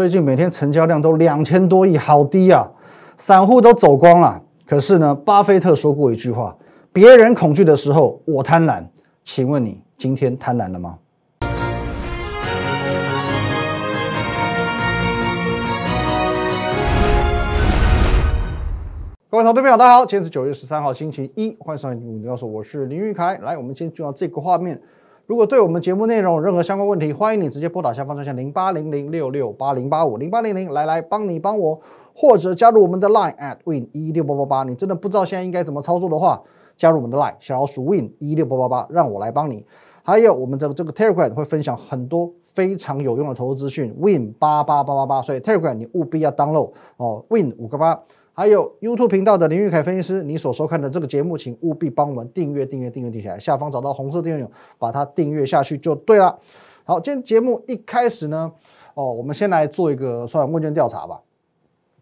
最近每天成交量都两千多亿，好低啊！散户都走光了。可是呢，巴菲特说过一句话：别人恐惧的时候，我贪婪。请问你今天贪婪了吗？各位投资朋友，大家好，今天是九月十三号，星期一，欢迎收看《你告诉我是林玉凯。来，我们先进入到这个画面。如果对我们节目内容有任何相关问题，欢迎你直接拨打下方专线零八零零六六八零八五零八零零，来来帮你帮我，或者加入我们的 Line at win 一六八八八。你真的不知道现在应该怎么操作的话，加入我们的 Line 小老鼠 win 一六八八八，让我来帮你。还有我们的这个 Telegram 会分享很多非常有用的投资资讯，win 八八八八八，所以 Telegram 你务必要 download 哦，win 五个八。还有 YouTube 频道的林玉凯分析师，你所收看的这个节目，请务必帮我们订阅、订阅、订阅、订起来。下方找到红色订阅钮，把它订阅下去就对了。好，今天节目一开始呢，哦，我们先来做一个算问卷调查吧。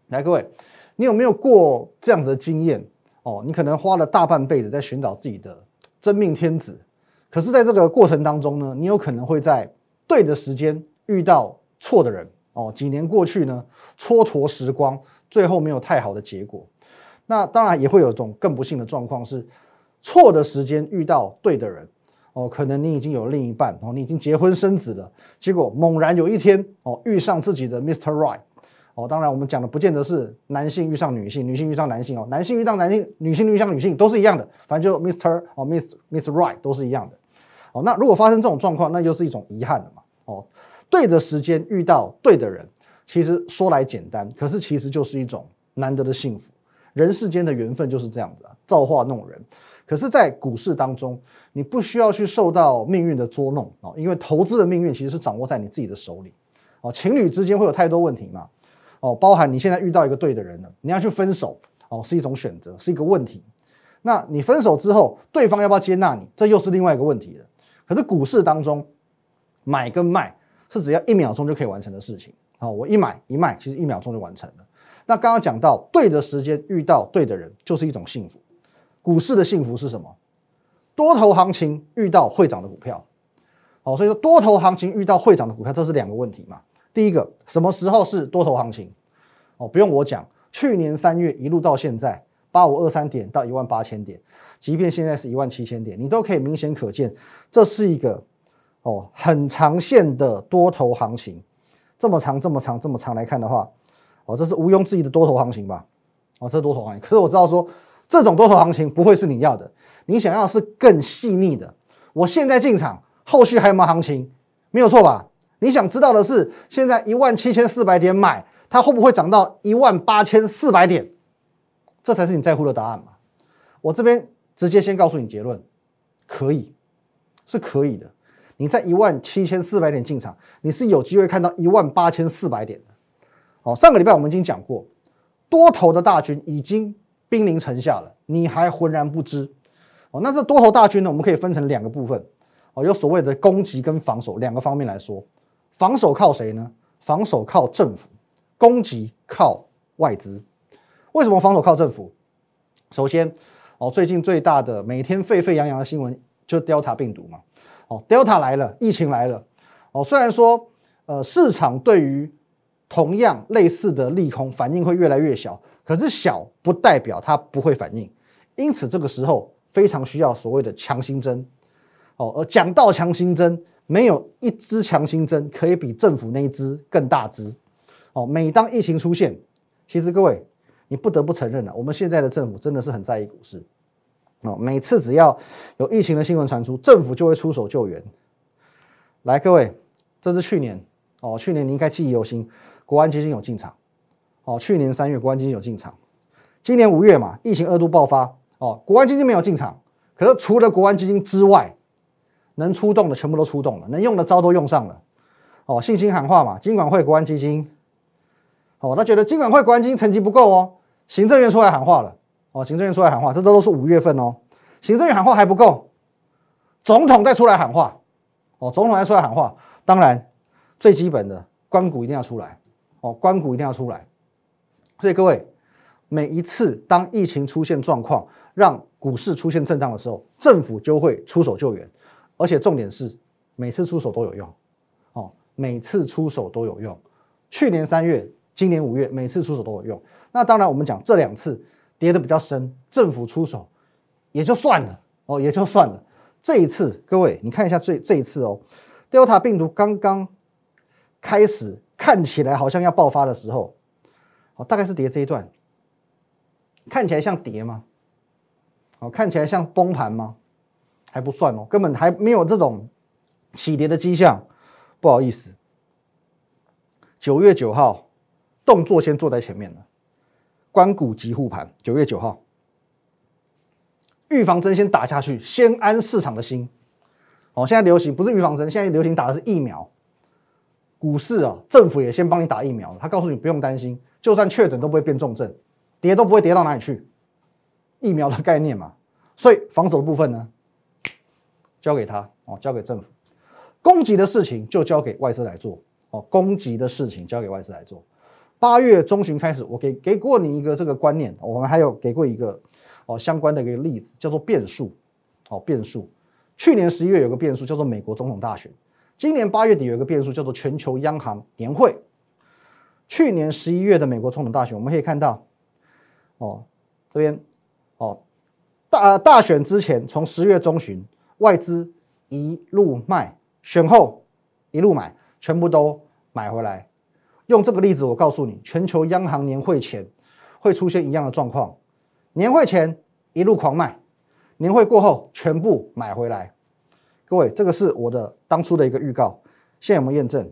来，各位，你有没有过这样子的经验？哦，你可能花了大半辈子在寻找自己的真命天子，可是在这个过程当中呢，你有可能会在对的时间遇到错的人。哦，几年过去呢，蹉跎时光。最后没有太好的结果，那当然也会有一种更不幸的状况是错的时间遇到对的人哦，可能你已经有另一半哦，你已经结婚生子了，结果猛然有一天哦遇上自己的 Mr. Right 哦，当然我们讲的不见得是男性遇上女性，女性遇上男性哦，男性遇到男性，女性遇上女性都是一样的，反正就 Mr. 哦 Miss Miss Right 都是一样的哦。那如果发生这种状况，那就是一种遗憾了嘛哦，对的时间遇到对的人。其实说来简单，可是其实就是一种难得的幸福。人世间的缘分就是这样子，造化弄人。可是，在股市当中，你不需要去受到命运的捉弄哦，因为投资的命运其实是掌握在你自己的手里哦。情侣之间会有太多问题嘛哦，包含你现在遇到一个对的人了，你要去分手哦，是一种选择，是一个问题。那你分手之后，对方要不要接纳你，这又是另外一个问题了。可是股市当中，买跟卖是只要一秒钟就可以完成的事情。好，我一买一卖，其实一秒钟就完成了。那刚刚讲到对的时间遇到对的人，就是一种幸福。股市的幸福是什么？多头行情遇到会涨的股票。好，所以说多头行情遇到会涨的股票，这是两个问题嘛。第一个，什么时候是多头行情？哦，不用我讲，去年三月一路到现在八五二三点到一万八千点，即便现在是一万七千点，你都可以明显可见，这是一个哦很长线的多头行情。这么长，这么长，这么长来看的话，哦，这是毋庸置疑的多头行情吧？哦，这是多头行情。可是我知道说，这种多头行情不会是你要的，你想要是更细腻的。我现在进场，后续还有没有行情？没有错吧？你想知道的是，现在一万七千四百点买，它会不会涨到一万八千四百点？这才是你在乎的答案嘛？我这边直接先告诉你结论，可以，是可以的。你在一万七千四百点进场，你是有机会看到一万八千四百点的。好，上个礼拜我们已经讲过，多头的大军已经兵临城下了，你还浑然不知。哦，那这多头大军呢，我们可以分成两个部分。哦，有所谓的攻击跟防守两个方面来说，防守靠谁呢？防守靠政府，攻击靠外资。为什么防守靠政府？首先，哦，最近最大的每天沸沸扬扬的新闻就是 Delta 病毒嘛。哦，Delta 来了，疫情来了。哦，虽然说，呃，市场对于同样类似的利空反应会越来越小，可是小不代表它不会反应。因此，这个时候非常需要所谓的强心针。哦，而讲到强心针，没有一支强心针可以比政府那一支更大支。哦，每当疫情出现，其实各位，你不得不承认了，我们现在的政府真的是很在意股市。哦，每次只要有疫情的新闻传出，政府就会出手救援。来，各位，这是去年哦，去年你应该记忆犹新，国安基金有进场。哦，去年三月国安基金有进场，今年五月嘛，疫情二度爆发，哦，国安基金没有进场。可是除了国安基金之外，能出动的全部都出动了，能用的招都用上了。哦，信心喊话嘛，金管会国安基金，哦，他觉得金管会国安基金成绩不够哦，行政院出来喊话了。哦，行政院出来喊话，这都都是五月份哦。行政院喊话还不够，总统再出来喊话。哦，总统再出来喊话，当然最基本的关股一定要出来。哦，关股一定要出来。所以各位，每一次当疫情出现状况，让股市出现震荡的时候，政府就会出手救援，而且重点是每次出手都有用。哦，每次出手都有用，去年三月、今年五月，每次出手都有用。那当然，我们讲这两次跌的比较深，政府出手也就算了哦，也就算了。这一次，各位你看一下这这一次哦，Delta 病毒刚刚开始看起来好像要爆发的时候，哦，大概是跌这一段，看起来像跌吗？哦，看起来像崩盘吗？还不算哦，根本还没有这种起跌的迹象。不好意思，九月九号动作先做在前面了，关谷急护盘。九月九号，预防针先打下去，先安市场的心。哦，现在流行不是预防针，现在流行打的是疫苗。股市啊，政府也先帮你打疫苗，他告诉你不用担心，就算确诊都不会变重症，跌都不会跌到哪里去。疫苗的概念嘛，所以防守的部分呢？交给他哦，交给政府，供给的事情就交给外资来做哦，供给的事情交给外资来做。八月中旬开始，我给给过你一个这个观念，我们还有给过一个哦相关的一个例子，叫做变数哦变数。去年十一月有个变数叫做美国总统大选，今年八月底有一个变数叫做全球央行年会。去年十一月的美国总统大选，我们可以看到哦这边哦大大选之前，从十月中旬。外资一路卖，选后一路买，全部都买回来。用这个例子，我告诉你，全球央行年会前会出现一样的状况。年会前一路狂卖，年会过后全部买回来。各位，这个是我的当初的一个预告，现在有没有验证？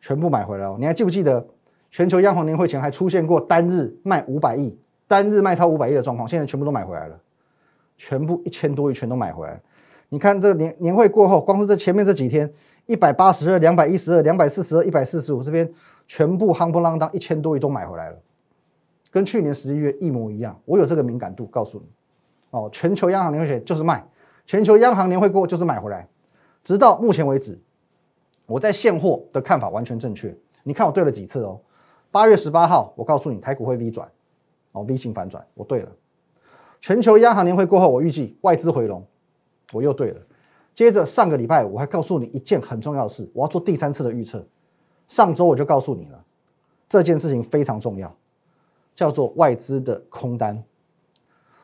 全部买回来哦！你还记不记得全球央行年会前还出现过单日卖五百亿、单日卖超五百亿的状况？现在全部都买回来了。全部一千多亿全都买回来，你看这年年会过后，光是这前面这几天，一百八十二、两百一十二、两百四十二、一百四十五，这边全部夯不啷当一千多亿都买回来了，跟去年十一月一模一样。我有这个敏感度，告诉你，哦，全球央行年会就是卖，全球央行年会过就是买回来，直到目前为止，我在现货的看法完全正确。你看我对了几次哦，八月十八号我告诉你台股会 V 转，哦 V 型反转，我对了。全球央行年会过后，我预计外资回笼，我又对了。接着上个礼拜我还告诉你一件很重要的事，我要做第三次的预测。上周我就告诉你了，这件事情非常重要，叫做外资的空单。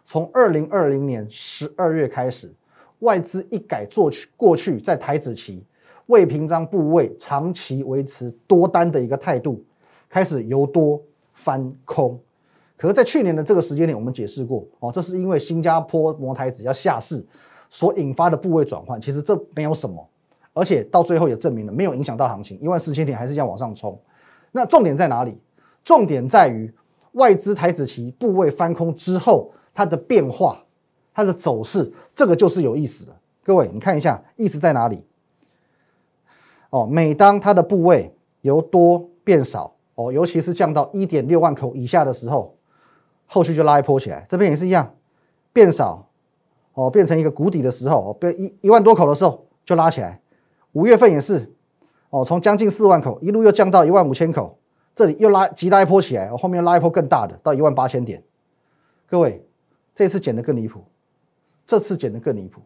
从二零二零年十二月开始，外资一改做去过去在台子期未平仓部位长期维持多单的一个态度，开始由多翻空。可是，在去年的这个时间点，我们解释过哦，这是因为新加坡摩台子要下市所引发的部位转换。其实这没有什么，而且到最后也证明了没有影响到行情，一万四千点还是这样往上冲。那重点在哪里？重点在于外资台子期部位翻空之后，它的变化、它的走势，这个就是有意思的。各位，你看一下，意思在哪里？哦，每当它的部位由多变少，哦，尤其是降到一点六万口以下的时候。后续就拉一波起来，这边也是一样，变少哦，变成一个谷底的时候，变一一万多口的时候就拉起来。五月份也是哦，从将近四万口一路又降到一万五千口，这里又拉急拉一波起来，后面拉一波更大的到一万八千点。各位，这次减的更离谱，这次减的更离谱，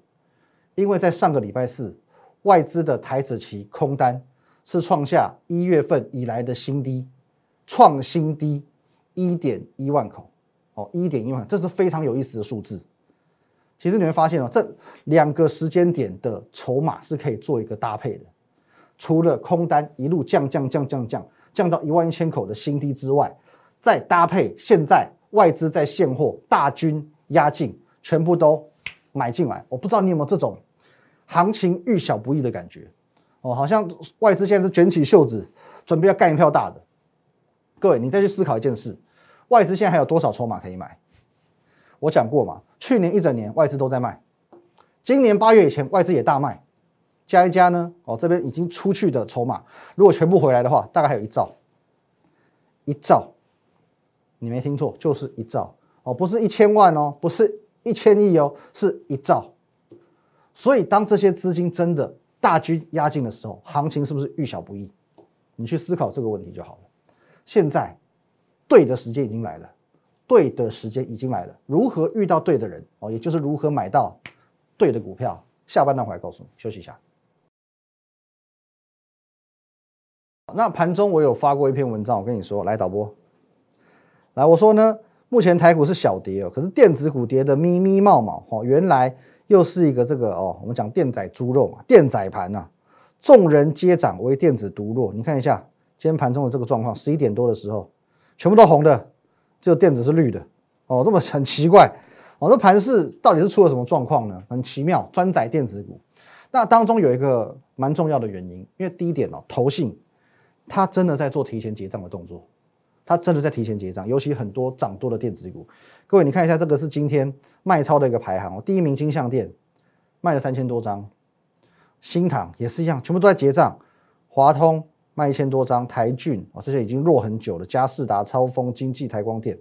因为在上个礼拜四，外资的台子期空单是创下一月份以来的新低，创新低一点一万口。哦，一点一万，这是非常有意思的数字。其实你会发现哦，这两个时间点的筹码是可以做一个搭配的。除了空单一路降降降降降降到一万一千口的新低之外，再搭配现在外资在现货大军压境，全部都买进来。我不知道你有没有这种行情遇小不易的感觉哦，好像外资现在是卷起袖子准备要干一票大的。各位，你再去思考一件事。外资现在还有多少筹码可以买？我讲过嘛，去年一整年外资都在卖，今年八月以前外资也大卖，加一加呢，哦这边已经出去的筹码，如果全部回来的话，大概还有一兆，一兆，你没听错，就是一兆哦，不是一千万哦，不是一千亿哦，是一兆。所以当这些资金真的大军压境的时候，行情是不是遇小不易？你去思考这个问题就好了。现在。对的时间已经来了，对的时间已经来了。如何遇到对的人哦，也就是如何买到对的股票。下半段回来告诉你，休息一下。那盘中我有发过一篇文章，我跟你说，来导播，来我说呢，目前台股是小跌哦，可是电子股跌的咪咪冒冒哦，原来又是一个这个哦，我们讲电仔猪肉嘛，电仔盘呐，众人皆涨唯电子独弱。你看一下今天盘中的这个状况，十一点多的时候，全部都红的，只有电子是绿的哦，这么很奇怪哦，这盘市到底是出了什么状况呢？很奇妙，专载电子股。那当中有一个蛮重要的原因，因为第一点哦，投信它真的在做提前结账的动作，它真的在提前结账，尤其很多涨多的电子股。各位，你看一下这个是今天卖超的一个排行哦，第一名金相店卖了三千多张，新塘也是一样，全部都在结账。华通卖一千多张，台骏哦这些已经弱很久了，嘉士达、超风、经济、台光电，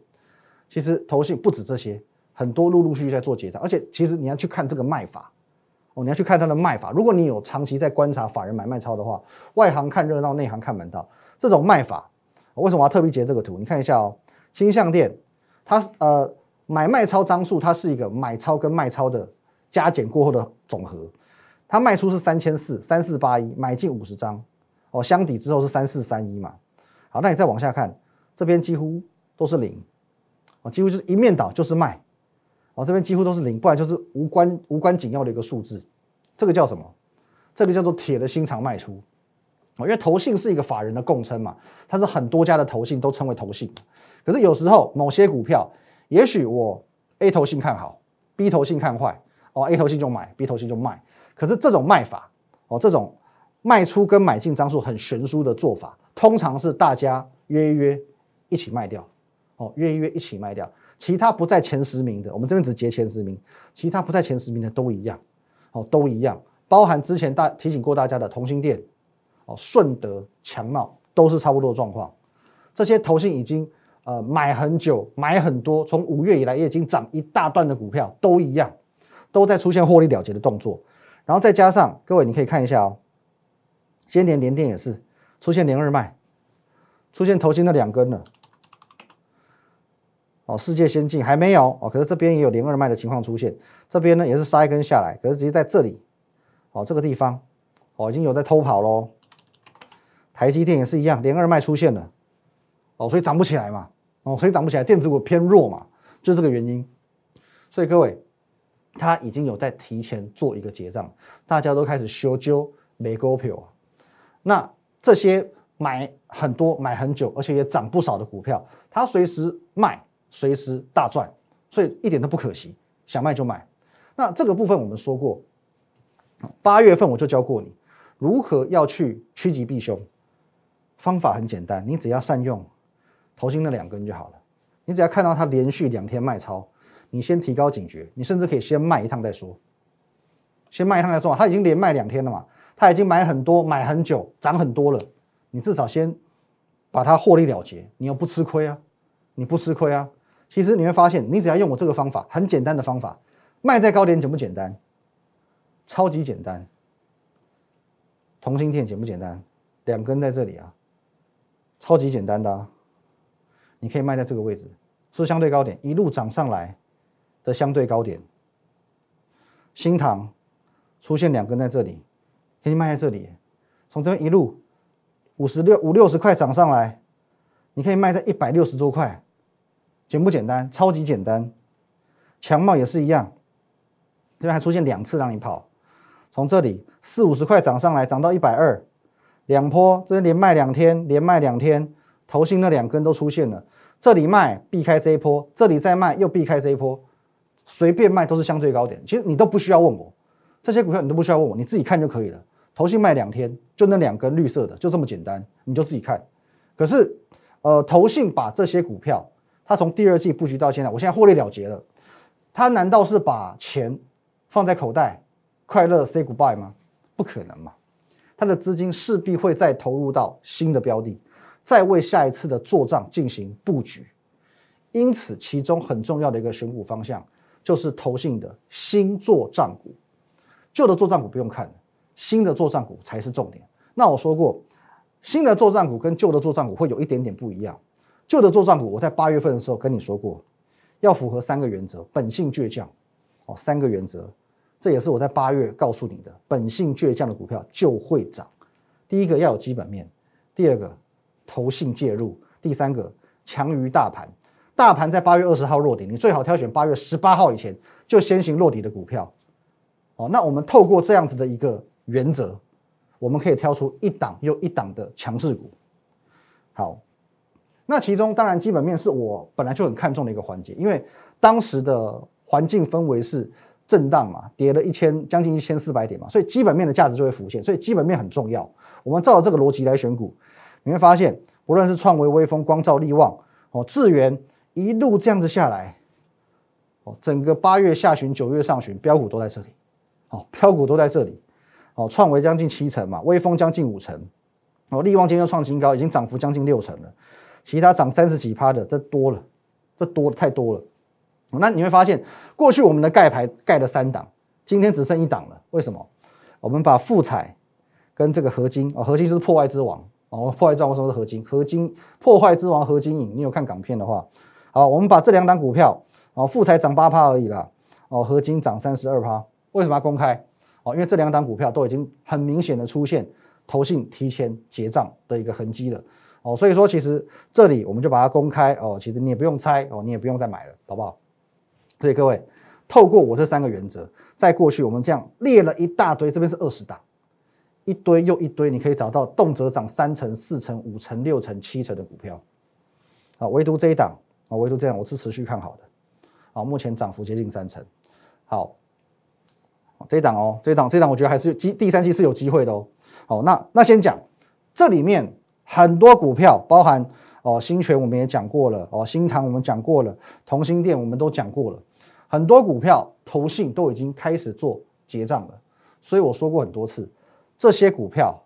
其实投信不止这些，很多陆陆续续在做结账，而且其实你要去看这个卖法。哦，你要去看它的卖法。如果你有长期在观察法人买卖超的话，外行看热闹，内行看门道。这种卖法，为什么要特别截这个图？你看一下哦，金相店，它呃买卖超张数，它是一个买超跟卖超的加减过后的总和。它卖出是三千四三四八一，买进五十张，哦，相抵之后是三四三一嘛。好，那你再往下看，这边几乎都是零，哦，几乎就是一面倒就是卖。哦，这边几乎都是零，不然就是无关无关紧要的一个数字，这个叫什么？这个叫做铁的心肠卖出。哦，因为投信是一个法人的共称嘛，它是很多家的投信都称为投信。可是有时候某些股票，也许我 A 投信看好，B 投信看坏，哦，A 投信就买，B 投信就卖。可是这种卖法，哦，这种卖出跟买进张数很悬殊的做法，通常是大家约一约一起卖掉，哦，约一约一起卖掉。其他不在前十名的，我们这边只截前十名，其他不在前十名的都一样，哦，都一样，包含之前大提醒过大家的同心店，哦，顺德、强茂都是差不多的状况。这些投信已经呃买很久，买很多，从五月以来也已经涨一大段的股票，都一样，都在出现获利了结的动作。然后再加上各位，你可以看一下哦，今年连电也是出现连二卖，出现头新的两根了。哦，世界先进还没有哦，可是这边也有连二卖的情况出现，这边呢也是杀一根下来，可是直接在这里，哦，这个地方哦已经有在偷跑喽。台积电也是一样，连二卖出现了，哦，所以涨不起来嘛，哦，所以涨不起来，电子股偏弱嘛，就这个原因。所以各位，它已经有在提前做一个结账，大家都开始修究美股票，那这些买很多、买很久，而且也涨不少的股票，它随时卖。随时大赚，所以一点都不可惜，想卖就卖。那这个部分我们说过，八月份我就教过你如何要去趋吉避凶，方法很简单，你只要善用头新那两根就好了。你只要看到它连续两天卖超，你先提高警觉，你甚至可以先卖一趟再说，先卖一趟再说。它已经连卖两天了嘛，他已经买很多、买很久、涨很多了，你至少先把它获利了结，你又不吃亏啊，你不吃亏啊。其实你会发现，你只要用我这个方法，很简单的方法，卖在高点简不简单？超级简单。同心电简不简单？两根在这里啊，超级简单的啊。你可以卖在这个位置，是相对高点，一路涨上来的相对高点。新塘出现两根在这里，可以卖在这里，从这边一路五十六五六十块涨上来，你可以卖在一百六十多块。简不简单？超级简单。强茂也是一样，这边还出现两次让你跑，从这里四五十块涨上来，涨到一百二，两波，这边连卖两天，连卖两天，头新那两根都出现了。这里卖避开这一波，这里再卖又避开这一波，随便卖都是相对高点。其实你都不需要问我，这些股票你都不需要问我，你自己看就可以了。投信卖两天，就那两根绿色的，就这么简单，你就自己看。可是，呃，投信把这些股票。它从第二季布局到现在，我现在获利了结了。它难道是把钱放在口袋，快乐 say goodbye 吗？不可能嘛！他的资金势必会再投入到新的标的，再为下一次的做账进行布局。因此，其中很重要的一个选股方向就是投信的新做账股。旧的做账股不用看了，新的做账股才是重点。那我说过，新的做账股跟旧的做账股会有一点点不一样。旧的做账股，我在八月份的时候跟你说过，要符合三个原则：本性倔强，哦，三个原则，这也是我在八月告诉你的。本性倔强的股票就会涨。第一个要有基本面，第二个投信介入，第三个强于大盘。大盘在八月二十号落底，你最好挑选八月十八号以前就先行落底的股票。哦，那我们透过这样子的一个原则，我们可以挑出一档又一档的强势股。好，那其中当然基本面是我本来就很看重的一个环节，因为当时的环境氛围是震荡嘛，跌了一千将近一千四百点嘛，所以基本面的价值就会浮现，所以基本面很重要。我们照着这个逻辑来选股，你会发现，无论是创维、微风、光照、力旺、哦智源，一路这样子下来，哦，整个八月下旬、九月上旬，标股都在这里，哦，标股都在这里，哦，创维将近七成嘛，微风将近五成，哦，力旺今天创新高，已经涨幅将近六成了，其他涨三十几趴的，这多了，这多太多了。那你会发现，过去我们的盖牌盖了三档，今天只剩一档了，为什么？我们把富彩。跟这个合金哦，合金就是破坏之王哦，破坏之王为什么是合金？合金破坏之王合金影，你有看港片的话，好，我们把这两档股票哦，富彩涨八趴而已啦，哦，合金涨三十二趴，为什么要公开？哦，因为这两档股票都已经很明显的出现投信提前结账的一个痕迹了，哦，所以说其实这里我们就把它公开哦，其实你也不用猜哦，你也不用再买了，好不好？所以各位透过我这三个原则，在过去我们这样列了一大堆，这边是二十档。一堆又一堆，你可以找到动辄涨三成、四成、五成、六成、七成的股票，啊，唯独这一档啊，唯独这样，我是持续看好的，啊，目前涨幅接近三成，好，这一档哦，这一档这一档，我觉得还是机第三季是有机会的哦，好，那那先讲这里面很多股票，包含哦新泉我们也讲过了，哦新唐我们讲过了，同心店我们都讲过了，很多股票投信都已经开始做结账了，所以我说过很多次。这些股票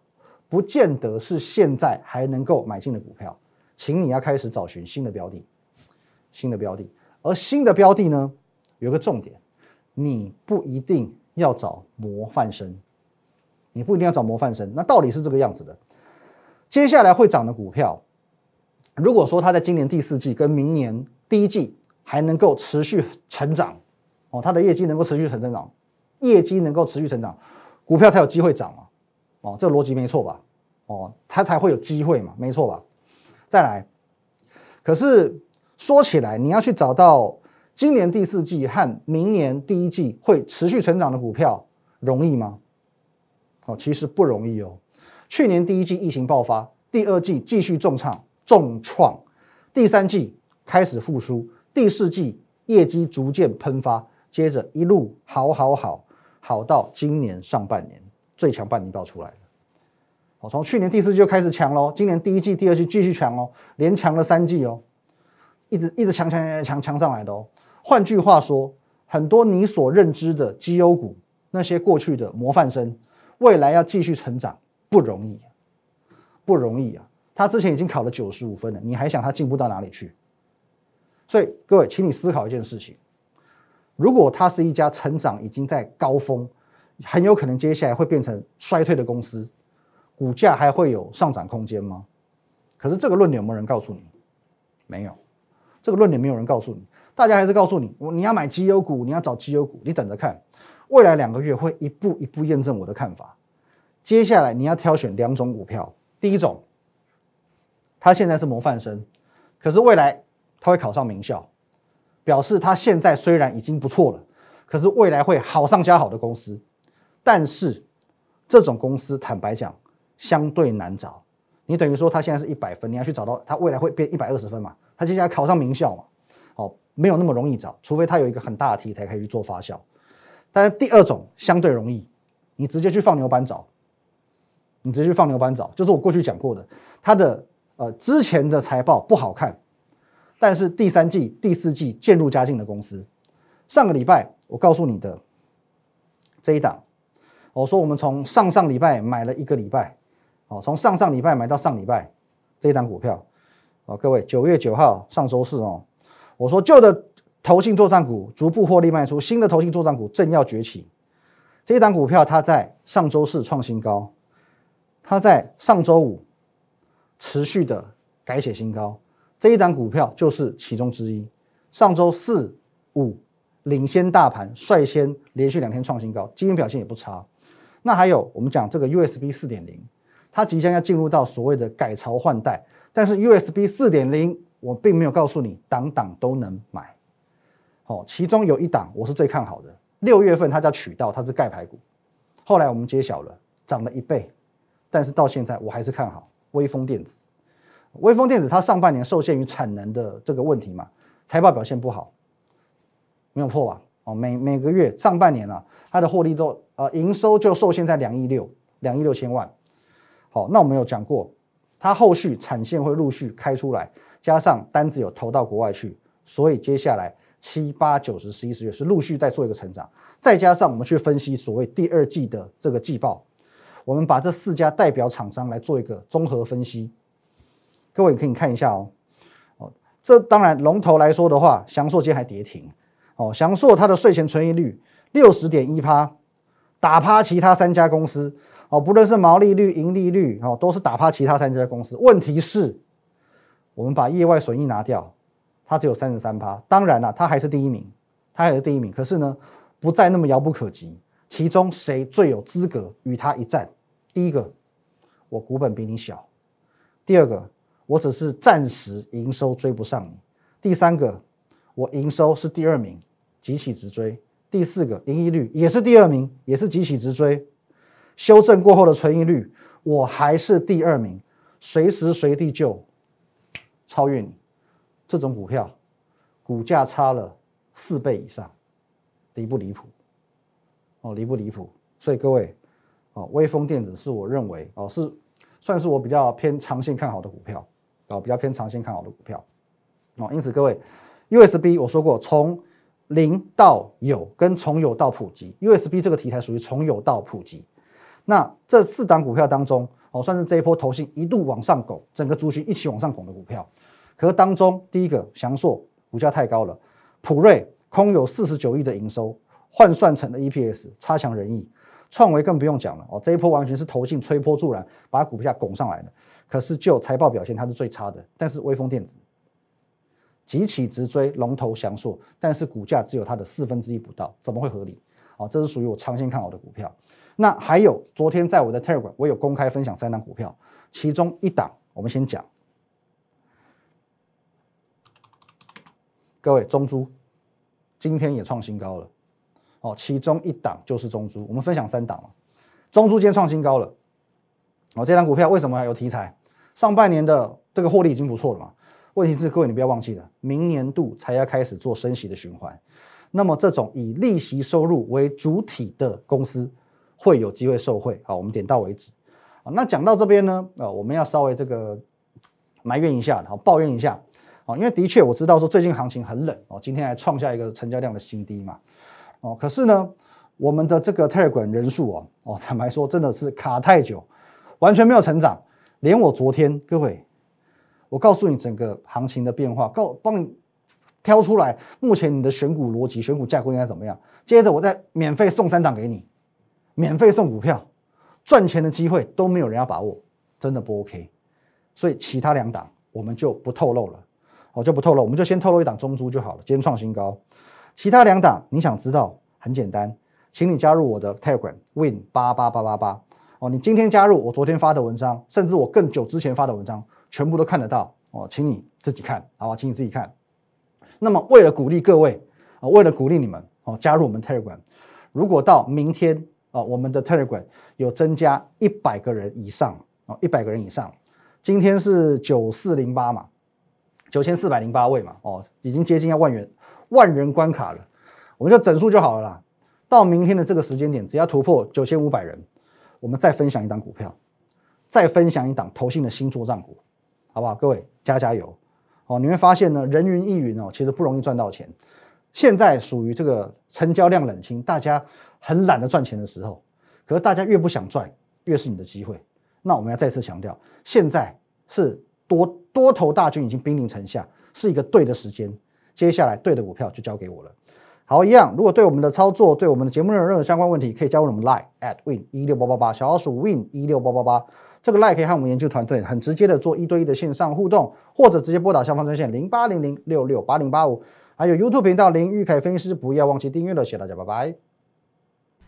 不见得是现在还能够买进的股票，请你要开始找寻新的标的，新的标的。而新的标的呢，有个重点，你不一定要找模范生，你不一定要找模范生。那道理是这个样子的。接下来会涨的股票，如果说它在今年第四季跟明年第一季还能够持续成长，哦，它的业绩能够持续成长，业绩能够持续成长，股票才有机会涨嘛。哦，这个逻辑没错吧？哦，它才会有机会嘛，没错吧？再来，可是说起来，你要去找到今年第四季和明年第一季会持续成长的股票，容易吗？哦，其实不容易哦。去年第一季疫情爆发，第二季继续重创重创，第三季开始复苏，第四季业绩逐渐喷发，接着一路好好好好到今年上半年。最强半年报出来了，好，从去年第四季就开始强喽，今年第一季、第二季继续强哦，连强了三季哦，一直一直强强强强强上来的哦。换句话说，很多你所认知的绩优股，那些过去的模范生，未来要继续成长不容易，不容易啊！他之前已经考了九十五分了，你还想他进步到哪里去？所以各位，请你思考一件事情：如果它是一家成长已经在高峰。很有可能接下来会变成衰退的公司，股价还会有上涨空间吗？可是这个论点有没有人告诉你？没有，这个论点没有人告诉你。大家还是告诉你，我你要买绩优股，你要找绩优股，你等着看，未来两个月会一步一步验证我的看法。接下来你要挑选两种股票，第一种，他现在是模范生，可是未来他会考上名校，表示他现在虽然已经不错了，可是未来会好上加好的公司。但是这种公司，坦白讲，相对难找。你等于说，他现在是一百分，你要去找到他未来会变一百二十分嘛？他接下来考上名校嘛？没有那么容易找，除非他有一个很大的题材可以去做发酵。但是第二种相对容易，你直接去放牛班找，你直接去放牛班找，就是我过去讲过的，他的呃之前的财报不好看，但是第三季、第四季渐入佳境的公司。上个礼拜我告诉你的这一档。我说，我们从上上礼拜买了一个礼拜，哦，从上上礼拜买到上礼拜，这一档股票，哦，各位，九月九号上周四哦，我说旧的投信作战股逐步获利卖出，新的投信作战股正要崛起。这一档股票它在上周四创新高，它在上周五持续的改写新高，这一档股票就是其中之一。上周四五领先大盘，率先连续两天创新高，今天表现也不差。那还有，我们讲这个 USB 四点零，它即将要进入到所谓的改朝换代，但是 USB 四点零我并没有告诉你档档都能买，哦，其中有一档我是最看好的，六月份它叫渠道，它是盖牌股，后来我们揭晓了，涨了一倍，但是到现在我还是看好微风电子，微风电子它上半年受限于产能的这个问题嘛，财报表现不好，没有破吧？哦，每每个月上半年啊，它的获利都呃营收就受限在两亿六，两亿六千万。好，那我们有讲过，它后续产线会陆续开出来。加上单子有投到国外去，所以接下来七八九十十一十月是陆续在做一个成长。再加上我们去分析所谓第二季的这个季报，我们把这四家代表厂商来做一个综合分析。各位可以看一下哦，哦，这当然龙头来说的话，翔硕今天还跌停哦。翔硕它的税前存益率六十点一趴，打趴其他三家公司哦，不论是毛利率、盈利率哦，都是打趴其他三家公司。问题是。我们把业外损益拿掉，它只有三十三趴。当然了，它还是第一名，它还是第一名。可是呢，不再那么遥不可及。其中谁最有资格与它一战？第一个，我股本比你小；第二个，我只是暂时营收追不上你；第三个，我营收是第二名，急起直追；第四个，盈利率也是第二名，也是急起直追。修正过后的存益率，我还是第二名，随时随地就。超越你这种股票，股价差了四倍以上，离不离谱？哦，离不离谱？所以各位，哦，微风电子是我认为哦是算是我比较偏长线看好的股票，哦，比较偏长线看好的股票。哦，因此各位，USB 我说过，从零到有跟从有到普及，USB 这个题材属于从有到普及。那这四档股票当中。哦，算是这一波投信一度往上拱，整个族群一起往上拱的股票。可是当中，第一个翔硕股价太高了，普瑞空有四十九亿的营收，换算成的 EPS 差强人意。创维更不用讲了，哦，这一波完全是投信吹波助澜，把股价拱上来的。可是就财报表现，它是最差的。但是微风电子急起直追龙头翔硕，但是股价只有它的四分之一不到，怎么会合理？哦，这是属于我长线看好的股票。那还有，昨天在我的 Telegram，我有公开分享三档股票，其中一档我们先讲。各位中珠今天也创新高了，哦，其中一档就是中珠，我们分享三档嘛。中珠今天创新高了，哦，这档股票为什么有题材？上半年的这个获利已经不错了嘛。问题是各位你不要忘记了，明年度才要开始做升息的循环，那么这种以利息收入为主体的公司。会有机会受贿，好，我们点到为止。啊，那讲到这边呢，呃，我们要稍微这个埋怨一下，好，抱怨一下，啊，因为的确我知道说最近行情很冷，哦，今天还创下一个成交量的新低嘛，哦，可是呢，我们的这个 Telegram 人数哦，哦，坦白说真的是卡太久，完全没有成长，连我昨天各位，我告诉你整个行情的变化，告帮你挑出来，目前你的选股逻辑、选股架构应该怎么样，接着我再免费送三档给你。免费送股票，赚钱的机会都没有人要把握，真的不 OK。所以其他两档我们就不透露了，我就不透露，我们就先透露一档中珠就好了。今天创新高，其他两档你想知道很简单，请你加入我的 Telegram Win 八八八八八哦。你今天加入，我昨天发的文章，甚至我更久之前发的文章，全部都看得到哦。请你自己看，好吧？请你自己看。那么为了鼓励各位啊，为了鼓励你们哦，加入我们 Telegram，如果到明天。啊，我们的 Telegram 有增加一百个人以上哦，一百个人以上。今天是九四零八嘛，九千四百零八位嘛，哦，已经接近要万元万人关卡了。我们就整数就好了啦。到明天的这个时间点，只要突破九千五百人，我们再分享一档股票，再分享一档投信的新作战股，好不好？各位加加油哦！你会发现呢，人云亦云哦，其实不容易赚到钱。现在属于这个成交量冷清，大家。很懒得赚钱的时候，可是大家越不想赚，越是你的机会。那我们要再次强调，现在是多多头大军已经兵临城下，是一个对的时间。接下来对的股票就交给我了。好，一样，如果对我们的操作、对我们的节目内容任何相关问题，可以加入我们 Line at win 一六八八八，小老鼠 win 一六八八八。这个 Line 可以和我们研究团队很直接的做一对一的线上互动，或者直接拨打下方专线零八零零六六八零八五，还有 YouTube 频道林玉凯分析师，不要忘记订阅了。谢谢大家，拜拜。